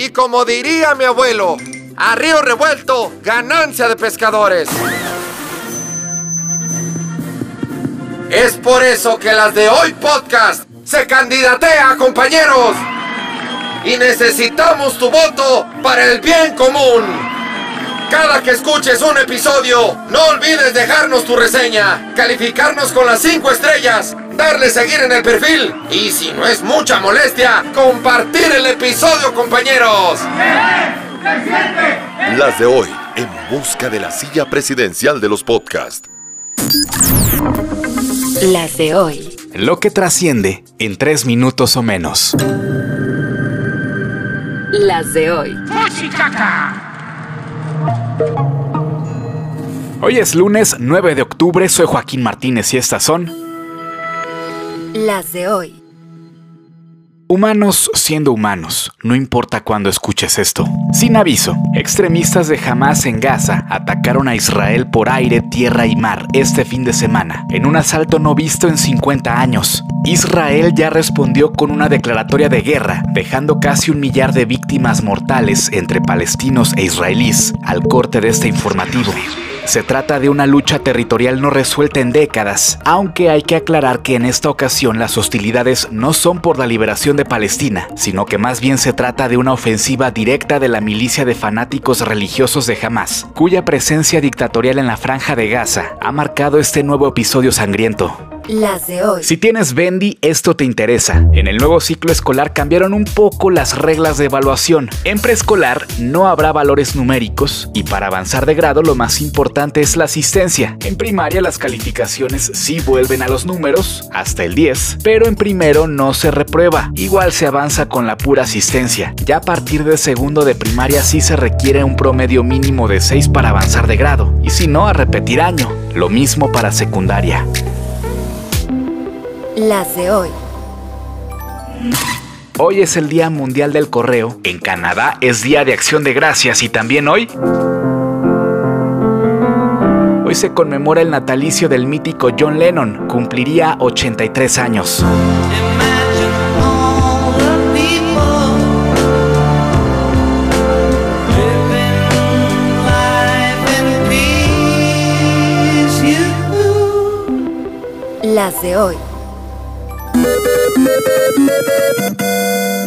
Y como diría mi abuelo, a río revuelto, ganancia de pescadores. Es por eso que las de hoy podcast se candidatea, compañeros. Y necesitamos tu voto para el bien común. Cada que escuches un episodio, no olvides dejarnos tu reseña, calificarnos con las 5 estrellas, darle seguir en el perfil y si no es mucha molestia, compartir el episodio, compañeros. Las de hoy, en busca de la silla presidencial de los podcasts. Las de hoy. Lo que trasciende en tres minutos o menos. Las de hoy. Hoy es lunes 9 de octubre, soy Joaquín Martínez y estas son Las de hoy. Humanos siendo humanos, no importa cuándo escuches esto. Sin aviso, extremistas de Hamas en Gaza atacaron a Israel por aire, tierra y mar este fin de semana, en un asalto no visto en 50 años. Israel ya respondió con una declaratoria de guerra, dejando casi un millar de víctimas mortales entre palestinos e israelíes al corte de este informativo. Se trata de una lucha territorial no resuelta en décadas, aunque hay que aclarar que en esta ocasión las hostilidades no son por la liberación de Palestina, sino que más bien se trata de una ofensiva directa de la milicia de fanáticos religiosos de Hamas, cuya presencia dictatorial en la franja de Gaza ha marcado este nuevo episodio sangriento. Las de hoy. Si tienes Bendy, esto te interesa. En el nuevo ciclo escolar cambiaron un poco las reglas de evaluación. En preescolar no habrá valores numéricos y para avanzar de grado lo más importante es la asistencia. En primaria las calificaciones sí vuelven a los números, hasta el 10, pero en primero no se reprueba. Igual se avanza con la pura asistencia. Ya a partir de segundo de primaria sí se requiere un promedio mínimo de 6 para avanzar de grado, y si no, a repetir año. Lo mismo para secundaria. Las de hoy. Hoy es el Día Mundial del Correo. En Canadá es Día de Acción de Gracias y también hoy... Hoy se conmemora el natalicio del mítico John Lennon. Cumpliría 83 años. Las de hoy. Thank you.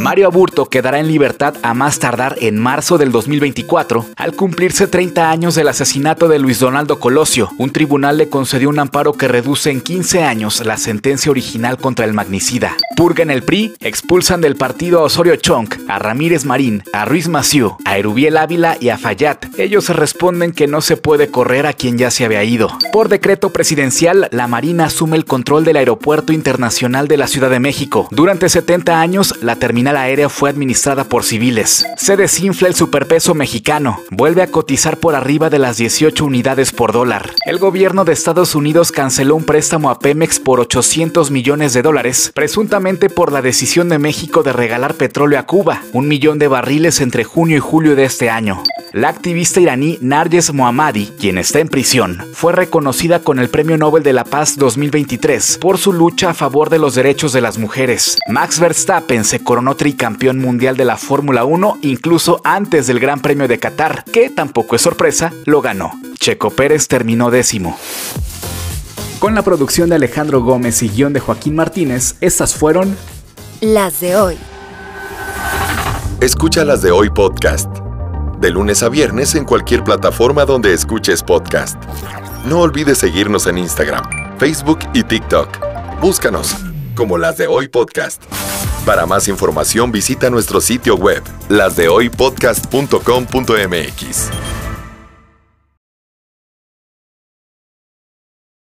Mario Aburto quedará en libertad a más tardar en marzo del 2024, al cumplirse 30 años del asesinato de Luis Donaldo Colosio. Un tribunal le concedió un amparo que reduce en 15 años la sentencia original contra el magnicida. Purga en el PRI, expulsan del partido a Osorio Chong, a Ramírez Marín, a Ruiz Maciú, a Erubiel Ávila y a Fayad. Ellos responden que no se puede correr a quien ya se había ido. Por decreto presidencial, la Marina asume el control del Aeropuerto Internacional de la Ciudad de México. Durante 70 años, la terminal aérea fue administrada por civiles. Se desinfla el superpeso mexicano, vuelve a cotizar por arriba de las 18 unidades por dólar. El gobierno de Estados Unidos canceló un préstamo a Pemex por 800 millones de dólares, presuntamente por la decisión de México de regalar petróleo a Cuba, un millón de barriles entre junio y julio de este año. La activista iraní Narges Mohammadi, quien está en prisión, fue reconocida con el Premio Nobel de la Paz 2023 por su lucha a favor de los derechos de las mujeres. Max Verstappen se coronó tricampeón mundial de la Fórmula 1 incluso antes del Gran Premio de Qatar, que tampoco es sorpresa, lo ganó. Checo Pérez terminó décimo. Con la producción de Alejandro Gómez y guion de Joaquín Martínez, estas fueron Las de hoy. Escucha las de hoy podcast. De lunes a viernes en cualquier plataforma donde escuches podcast. No olvides seguirnos en Instagram, Facebook y TikTok. Búscanos como las de hoy podcast. Para más información visita nuestro sitio web, lasdehoypodcast.com.mx.